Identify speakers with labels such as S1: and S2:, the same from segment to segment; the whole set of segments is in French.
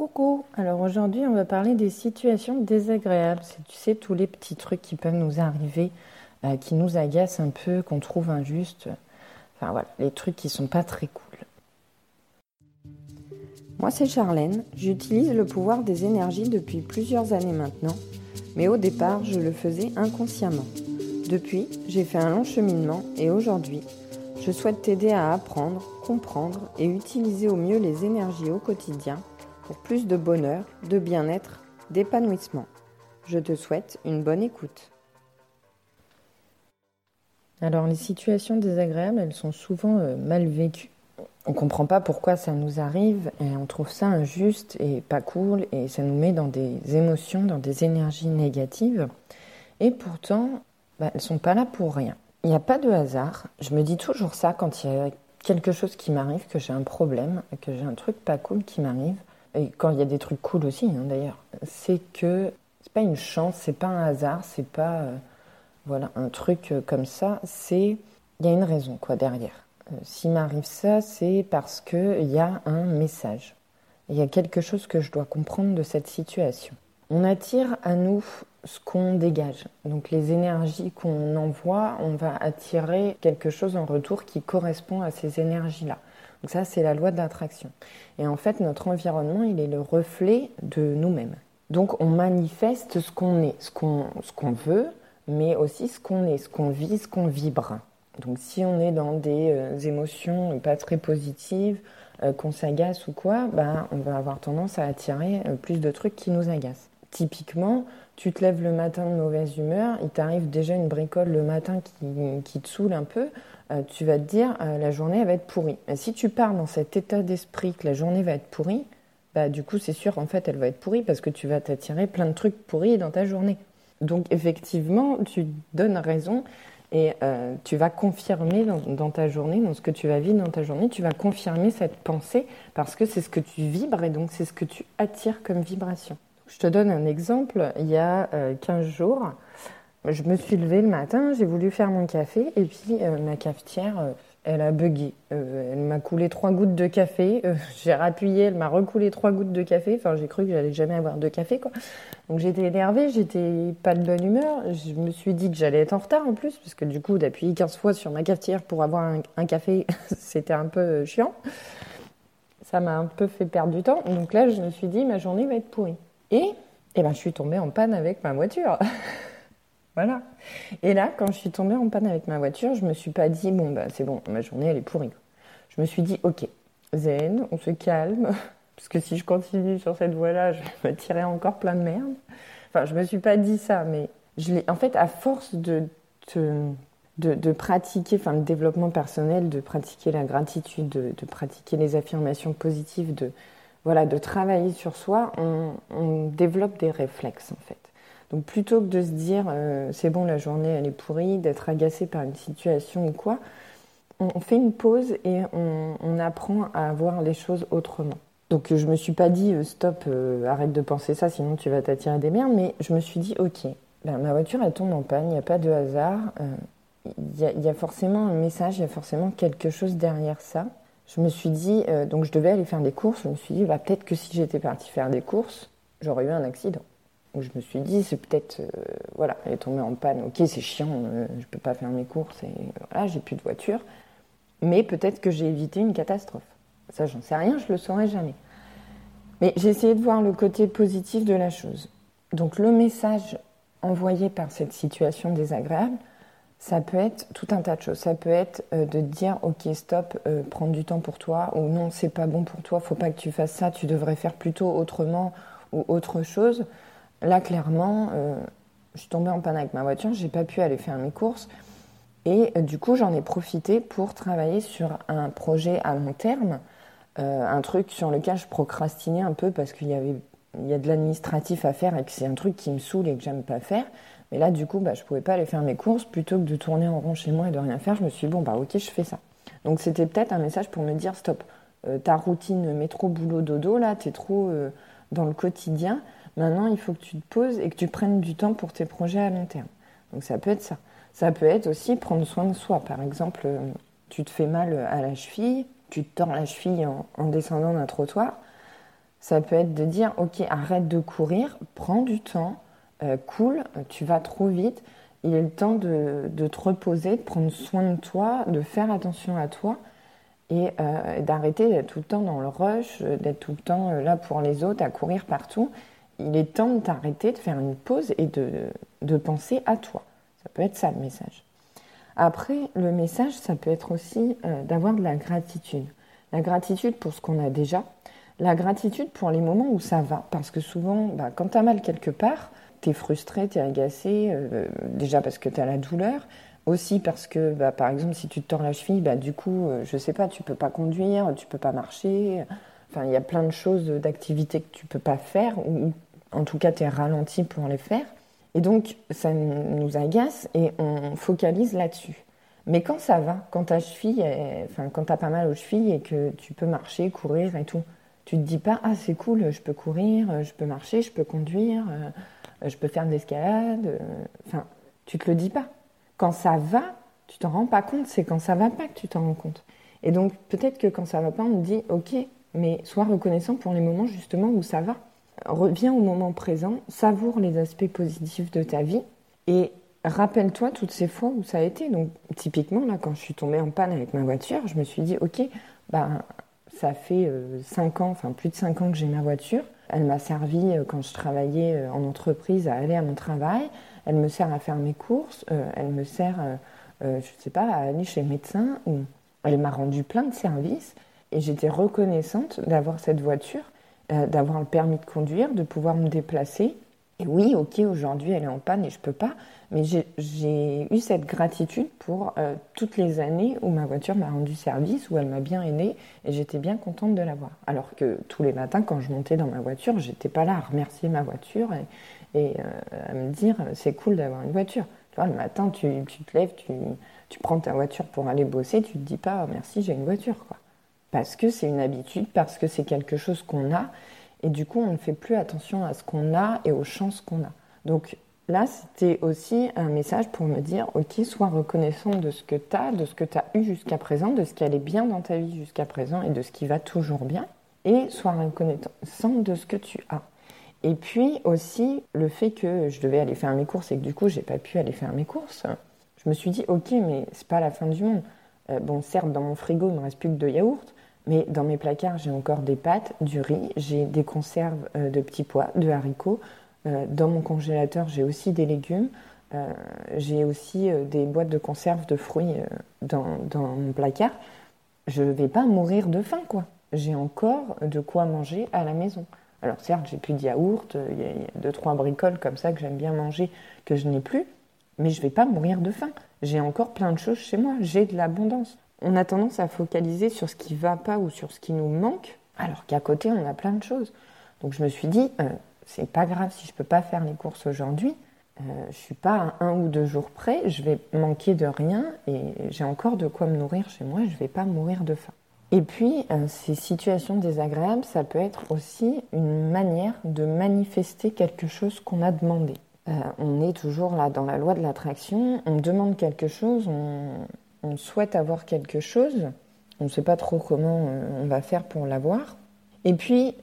S1: Coucou, alors aujourd'hui on va parler des situations désagréables. C'est, tu sais, tous les petits trucs qui peuvent nous arriver, euh, qui nous agacent un peu, qu'on trouve injustes. Enfin voilà, les trucs qui sont pas très cool. Moi c'est Charlène, j'utilise le pouvoir des énergies depuis plusieurs années maintenant, mais au départ je le faisais inconsciemment. Depuis, j'ai fait un long cheminement et aujourd'hui, je souhaite t'aider à apprendre, comprendre et utiliser au mieux les énergies au quotidien pour plus de bonheur, de bien-être, d'épanouissement. Je te souhaite une bonne écoute. Alors les situations désagréables, elles sont souvent euh, mal vécues. On ne comprend pas pourquoi ça nous arrive et on trouve ça injuste et pas cool et ça nous met dans des émotions, dans des énergies négatives. Et pourtant, bah, elles ne sont pas là pour rien. Il n'y a pas de hasard. Je me dis toujours ça quand il y a quelque chose qui m'arrive, que j'ai un problème, que j'ai un truc pas cool qui m'arrive et quand il y a des trucs cool aussi hein, d'ailleurs, c'est que c'est pas une chance, c'est pas un hasard, c'est pas euh, voilà un truc euh, comme ça, c'est il y a une raison quoi derrière. Euh, S'il m'arrive ça, c'est parce que il y a un message. Il y a quelque chose que je dois comprendre de cette situation. On attire à nous ce qu'on dégage. Donc les énergies qu'on envoie, on va attirer quelque chose en retour qui correspond à ces énergies-là. Donc ça, c'est la loi de l'attraction. Et en fait, notre environnement, il est le reflet de nous-mêmes. Donc on manifeste ce qu'on est, ce qu'on veut, mais aussi ce qu'on est, ce qu'on vit, ce qu'on vibre. Donc si on est dans des euh, émotions pas très positives, euh, qu'on s'agace ou quoi, ben, on va avoir tendance à attirer euh, plus de trucs qui nous agacent. Typiquement, tu te lèves le matin de mauvaise humeur, il t'arrive déjà une bricole le matin qui, te saoule un peu, euh, tu vas te dire euh, la journée va être pourrie. Et si tu pars dans cet état d'esprit que la journée va être pourrie, bah du coup c'est sûr en fait elle va être pourrie parce que tu vas t'attirer plein de trucs pourris dans ta journée. Donc effectivement tu donnes raison et euh, tu vas confirmer dans, dans, ta journée, dans ce que tu vas vivre dans ta journée, tu vas confirmer cette pensée parce que c'est ce que tu vibres et donc c'est ce que tu attires comme vibration. Je te donne un exemple, il y a 15 jours, je me suis levée le matin, j'ai voulu faire mon café et puis euh, ma cafetière, euh, elle a bugué. Euh, elle m'a coulé trois gouttes de café. j'ai rappuyé, elle m'a recoulé trois gouttes de café. Enfin, j'ai cru que j'allais jamais avoir de café, quoi. Donc j'étais énervée, j'étais pas de bonne humeur. Je me suis dit que j'allais être en retard en plus, parce que du coup, d'appuyer 15 fois sur ma cafetière pour avoir un café, c'était un peu chiant. Ça m'a un peu fait perdre du temps. Donc là, je me suis dit, ma journée va être pourrie. Et, eh ben, je suis tombée en panne avec ma voiture. Voilà. Et là, quand je suis tombée en panne avec ma voiture, je me suis pas dit, bon, bah, c'est bon, ma journée, elle est pourrie. Je me suis dit, ok, zen, on se calme, parce que si je continue sur cette voie-là, je vais me tirer encore plein de merde. Enfin, je me suis pas dit ça, mais en fait, à force de, de, de, pratiquer, enfin, le développement personnel, de pratiquer la gratitude, de, de pratiquer les affirmations positives, de, voilà, de travailler sur soi, on, développe des réflexes, en fait. Donc plutôt que de se dire euh, c'est bon la journée elle est pourrie, d'être agacé par une situation ou quoi, on fait une pause et on, apprend à voir les choses autrement. Donc je me suis pas dit euh, stop, euh, arrête de penser ça, sinon tu vas t'attirer des merdes, mais je me suis dit ok, ma voiture elle tombe en panne, il n'y a pas de hasard, il y, y, a forcément un message, il y a forcément quelque chose derrière ça. Je me suis dit, donc je devais aller faire des courses, je me suis dit bah, peut-être que si j'étais partie faire des courses, j'aurais eu un accident où je me suis dit, c'est peut-être, euh, voilà, elle est tombée en panne, ok, c'est chiant, euh, je peux pas faire mes courses, et voilà, j'ai plus de voiture, mais peut-être que j'ai évité une catastrophe. Ça, j'en sais rien, je le saurai jamais. Mais j'ai essayé de voir le côté positif de la chose. Donc le message envoyé par cette situation désagréable, ça peut être tout un tas de choses. Ça peut être euh, de dire ok stop, prendre du temps pour toi, ou non c'est pas bon pour toi, faut pas que tu fasses ça, tu devrais faire plutôt autrement ou autre chose. Là, clairement, euh, je suis tombée en panne avec ma voiture, j'ai pas pu aller faire mes courses. Et euh, du coup, j'en ai profité pour travailler sur un projet à long terme, euh, un truc sur lequel je procrastinais un peu parce qu'il y avait il y a de l'administratif à faire et que c'est un truc qui me saoule et que j'aime pas faire. Mais là, du coup, bah, je pouvais pas aller faire mes courses. Plutôt que de tourner en rond chez moi et de rien faire, je me suis dit, bon, bah, ok, je fais ça. Donc, c'était peut-être un message pour me dire, stop, ta routine métro, boulot, dodo, là, tu trop dans le quotidien. Maintenant, il faut que tu te poses et que tu prennes du temps pour tes projets à long terme. Donc ça peut être ça. Ça peut être aussi prendre soin de soi. Par exemple, euh, tu te fais mal à la cheville, tu te tords la cheville en, descendant d'un trottoir. Ça peut être de dire, ok, arrête de courir, prends du temps, euh, cool, tu vas trop vite, il est le temps de, te reposer, de prendre soin de toi, de faire attention à toi et euh, d'arrêter d'être tout le temps dans le rush, d'être tout le temps là pour les autres, à courir partout. Il est temps de t'arrêter, de faire une pause et de, de penser à toi. Ça peut être ça le message. Après, le message, ça peut être aussi d'avoir de la gratitude. La gratitude pour ce qu'on a déjà, la gratitude pour les moments où ça va, parce que souvent, bah, quand tu as mal quelque part, tu es frustré, tu es agacé, euh, déjà parce que tu as la douleur, aussi parce que, bah, par exemple, si tu te tords la cheville, bah, du coup, euh, je sais pas, tu peux pas conduire, tu peux pas marcher, enfin, il y a plein de choses, d'activités que tu peux pas faire, ou en tout cas, tu es ralenti pour les faire. Et donc, ça nous agace et on focalise là-dessus. Mais quand ça va, quand ta cheville, enfin quand t'as pas mal aux chevilles et que tu peux marcher, courir et tout, tu te dis pas ah c'est cool, je peux courir, je peux marcher, je peux conduire, euh, je peux faire de l'escalade. Euh, enfin, tu te le dis pas. Quand ça va, tu t'en rends pas compte. C'est quand ça va pas que tu t'en rends compte. Et donc peut-être que quand ça va pas, on te dit ok, mais sois reconnaissant pour les moments justement où ça va. Reviens au moment présent, savoure les aspects positifs de ta vie et rappelle-toi toutes ces fois où ça a été. Donc, typiquement, là, quand je suis tombée en panne avec ma voiture, je me suis dit, OK, ben, ça fait 5 euh, ans, enfin plus de 5 ans que j'ai ma voiture. Elle m'a servi euh, quand je travaillais euh, en entreprise à aller à mon travail. Elle me sert à faire mes courses. elle me sert, je ne sais pas, à aller chez le médecin. Elle m'a rendu plein de services. Et j'étais reconnaissante d'avoir cette voiture, d'avoir le permis de conduire, de pouvoir me déplacer. Et oui, ok, aujourd'hui elle est en panne et je peux pas, mais j'ai eu cette gratitude pour euh, toutes les années où ma voiture m'a rendu service, où elle m'a bien aidée et j'étais bien contente de l'avoir. Alors que tous les matins, quand je montais dans ma voiture, j'étais pas là à remercier ma voiture et, euh, à me dire c'est cool d'avoir une voiture. Tu vois, le matin, tu, te lèves, tu, prends ta voiture pour aller bosser, tu te dis pas merci, j'ai une voiture, quoi. Parce que c'est une habitude, parce que c'est quelque chose qu'on a et du coup, on ne fait plus attention à ce qu'on a et aux chances qu'on a. Donc là, c'était aussi un message pour me dire, ok, sois reconnaissant de ce que tu as, de ce que tu as eu jusqu'à présent, de ce qui allait bien dans ta vie jusqu'à présent et de ce qui va toujours bien. Et sois reconnaissant de ce que tu as. Et puis aussi, le fait que je devais aller faire mes courses et que du coup, j'ai pas pu aller faire mes courses, je me suis dit, ok, mais c'est pas la fin du monde. Euh, bon, certes, dans mon frigo, il me reste plus que de yaourt, mais dans mes placards, j'ai encore des pâtes, du riz, j'ai des conserves euh, de petits pois, de haricots. Euh, dans mon congélateur, j'ai aussi des légumes. Euh, j'ai aussi des boîtes de conserves de fruits dans, mon placard. Je ne vais pas mourir de faim, quoi. J'ai encore de quoi manger à la maison. Alors certes, j'ai plus de yaourt, il y, a deux, trois bricoles comme ça que j'aime bien manger, que je n'ai plus, mais je ne vais pas mourir de faim. J'ai encore plein de choses chez moi, j'ai de l'abondance on a tendance à focaliser sur ce qui va pas ou sur ce qui nous manque, alors qu'à côté, on a plein de choses. Donc je me suis dit, euh, c'est pas grave si je peux pas faire les courses aujourd'hui. Euh, je suis pas à un ou deux jours près, je vais manquer de rien et j'ai encore de quoi me nourrir chez moi, je vais pas mourir de faim. Et puis, euh, ces situations désagréables, ça peut être aussi une manière de manifester quelque chose qu'on a demandé. on est toujours là dans la loi de l'attraction, on demande quelque chose, on, on souhaite avoir quelque chose, on ne sait pas trop comment euh, on va faire pour l'avoir. Et puis,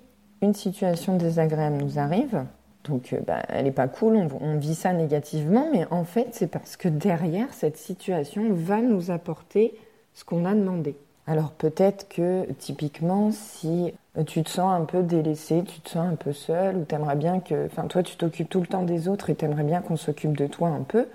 S1: une situation désagréable nous arrive, donc euh, bah, elle n'est pas cool, on, vit ça négativement, mais en fait, c'est parce que derrière, cette situation va nous apporter ce qu'on a demandé. Alors peut-être que typiquement, si tu te sens un peu délaissé, tu te sens un peu seul, ou t'aimerais bien que, enfin toi tu t'occupes tout le temps des autres et t'aimerais bien qu'on s'occupe de toi un peu,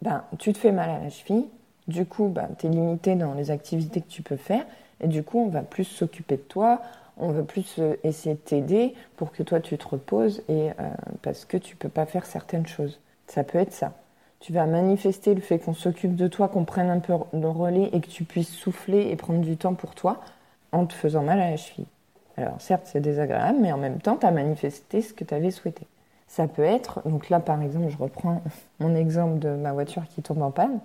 S1: ben tu te fais mal à la cheville, du coup, bah, tu es limité dans les activités que tu peux faire. Et du coup, on va plus s'occuper de toi, on va plus euh, essayer de t'aider pour que toi, tu te reposes et euh, parce que tu peux pas faire certaines choses. Ça peut être ça. Tu vas manifester le fait qu'on s'occupe de toi, qu'on prenne un peu le relais et que tu puisses souffler et prendre du temps pour toi en te faisant mal à la cheville. Alors certes, c'est désagréable, mais en même temps, tu as manifesté ce que tu avais souhaité. Ça peut être, donc là par exemple, je reprends mon exemple de ma voiture qui tombe en panne.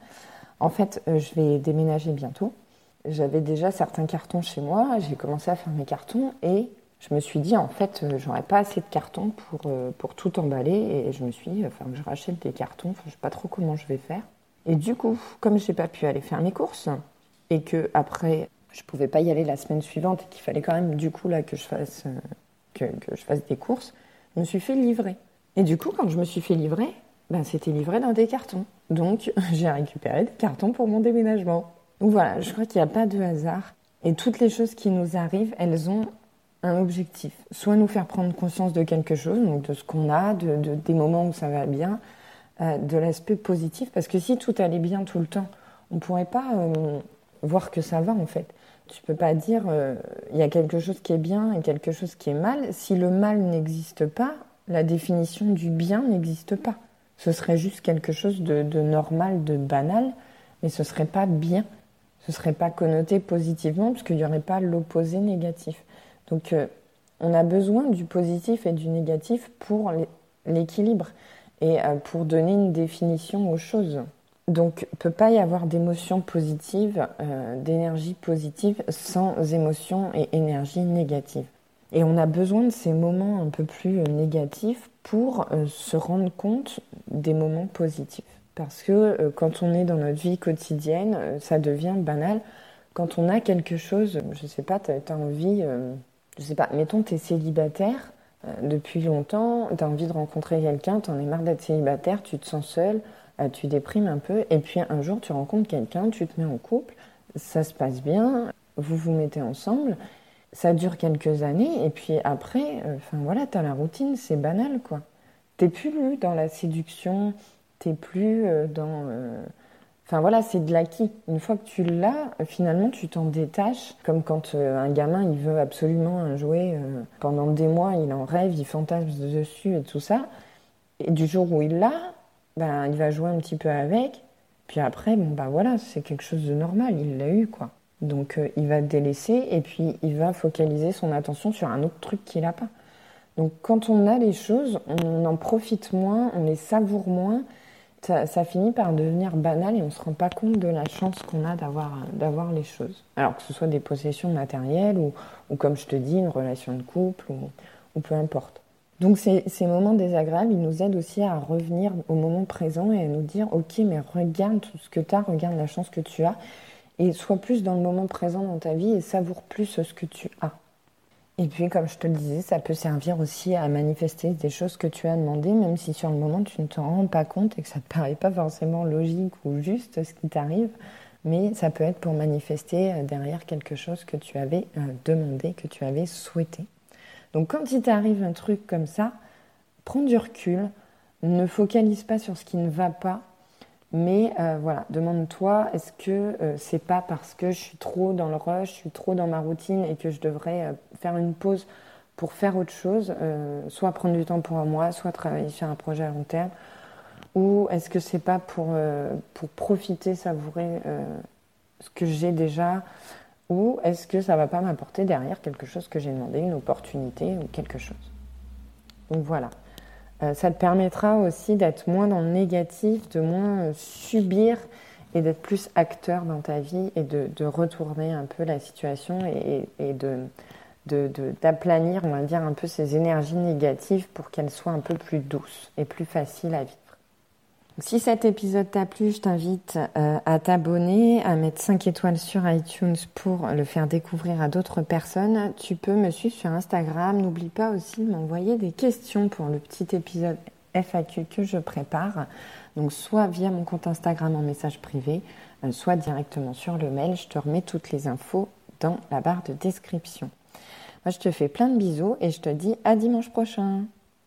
S1: En fait, euh, je vais déménager bientôt. J'avais déjà certains cartons chez moi, j'ai commencé à faire mes cartons et je me suis dit en fait euh, j'aurais pas assez de cartons pour, euh, pour tout emballer et je me suis dit enfin que je rachète des cartons, enfin, je sais pas trop comment je vais faire. Et du coup, comme je n'ai pas pu aller faire mes courses et que après je pouvais pas y aller la semaine suivante et qu'il fallait quand même du coup là que je fasse que, je fasse des courses, je me suis fait livrer. Et du coup, quand je me suis fait livrer, ben, c'était livré dans des cartons. Donc, j'ai récupéré des cartons pour mon déménagement. Donc voilà, je crois qu'il n'y a pas de hasard. Et toutes les choses qui nous arrivent, elles ont un objectif. Soit nous faire prendre conscience de quelque chose, donc de ce qu'on a, de, des moments où ça va bien, euh, de l'aspect positif. Parce que si tout allait bien tout le temps, on ne pourrait pas euh, voir que ça va en fait. Tu peux pas dire euh, il y a quelque chose qui est bien et quelque chose qui est mal. Si le mal n'existe pas, la définition du bien n'existe pas. Ce serait juste quelque chose de, normal, de banal, mais ce serait pas bien. Ce serait pas connoté positivement parce qu'il n'y aurait pas l'opposé négatif. Donc euh, on a besoin du positif et du négatif pour l'équilibre et euh, pour donner une définition aux choses. Donc, ne peut pas y avoir d'émotions positives, euh, d'énergie positive sans émotions et énergie négative. Et on a besoin de ces moments un peu plus euh, négatifs pour euh, se rendre compte des moments positifs. Parce que quand on est dans notre vie quotidienne, ça devient banal. Quand on a quelque chose, je ne sais pas, tu as, envie, je sais pas, mettons, tu es célibataire depuis longtemps, tu as envie de rencontrer quelqu'un, tu en es marre d'être célibataire, tu te sens seul, tu déprimes un peu, et puis un jour tu rencontres quelqu'un, tu te mets en couple, ça se passe bien, vous vous mettez ensemble, ça dure quelques années, et puis après, euh, enfin voilà, t'as la routine, c'est banal quoi. T'es plus dans la séduction, t'es plus euh, dans. Euh, enfin voilà, c'est de l'acquis. Une fois que tu l'as, finalement, tu t'en détaches. Comme quand un gamin, il veut absolument un jouet. pendant des mois, il en rêve, il fantasme dessus et tout ça. Et du jour où il l'a, ben, il va jouer un petit peu avec. Puis après, bon, bah voilà, c'est quelque chose de normal, il l'a eu, quoi. Donc euh, il va délaisser et puis il va focaliser son attention sur un autre truc qu'il n'a pas. Donc quand on a les choses, on en profite moins, on les savoure moins, ça, finit par devenir banal et on ne se rend pas compte de la chance qu'on a d'avoir les choses. Alors que ce soit des possessions matérielles ou, ou, comme je te dis, une relation de couple ou, ou peu importe. Donc ces, moments désagréables, ils nous aident aussi à revenir au moment présent et à nous dire, ok, mais regarde tout ce que tu as, regarde la chance que tu as, et sois plus dans le moment présent dans ta vie et savoure plus ce que tu as. Et puis, comme je te le disais, ça peut servir aussi à manifester des choses que tu as demandées, même si sur le moment tu ne t'en rends pas compte et que ça ne te paraît pas forcément logique ou juste ce qui t'arrive, mais ça peut être pour manifester euh, derrière quelque chose que tu avais euh, demandé, que tu avais souhaité. Donc quand il t'arrive un truc comme ça, prends du recul, ne focalise pas sur ce qui ne va pas, mais euh, voilà, demande-toi, est-ce que euh, c'est pas parce que je suis trop dans le rush, je suis trop dans ma routine et que je devrais euh, faire une pause pour faire autre chose, soit prendre du temps pour moi, soit travailler sur un projet à long terme, ou est-ce que c'est pas pour, pour profiter, savourer ce que j'ai déjà, ou est-ce que ça va pas m'apporter derrière quelque chose que j'ai demandé, une opportunité ou quelque chose? Donc voilà. Euh, ça te permettra aussi d'être moins dans le négatif, de moins euh, subir et d'être plus acteur dans ta vie et de, retourner un peu la situation et, et de d'aplanir, on va dire, un peu ces énergies négatives pour qu'elles soient un peu plus douces et plus faciles à vivre. Si cet épisode t'a plu, je t'invite euh, à t'abonner, à mettre 5 étoiles sur iTunes pour le faire découvrir à d'autres personnes. Tu peux me suivre sur Instagram. N'oublie pas aussi de m'envoyer des questions pour le petit épisode FAQ que je prépare. Donc soit via mon compte Instagram en message privé, euh, soit directement sur le mail. Je te remets toutes les infos dans la barre de description. Moi, je te fais plein de bisous et je te dis à dimanche prochain.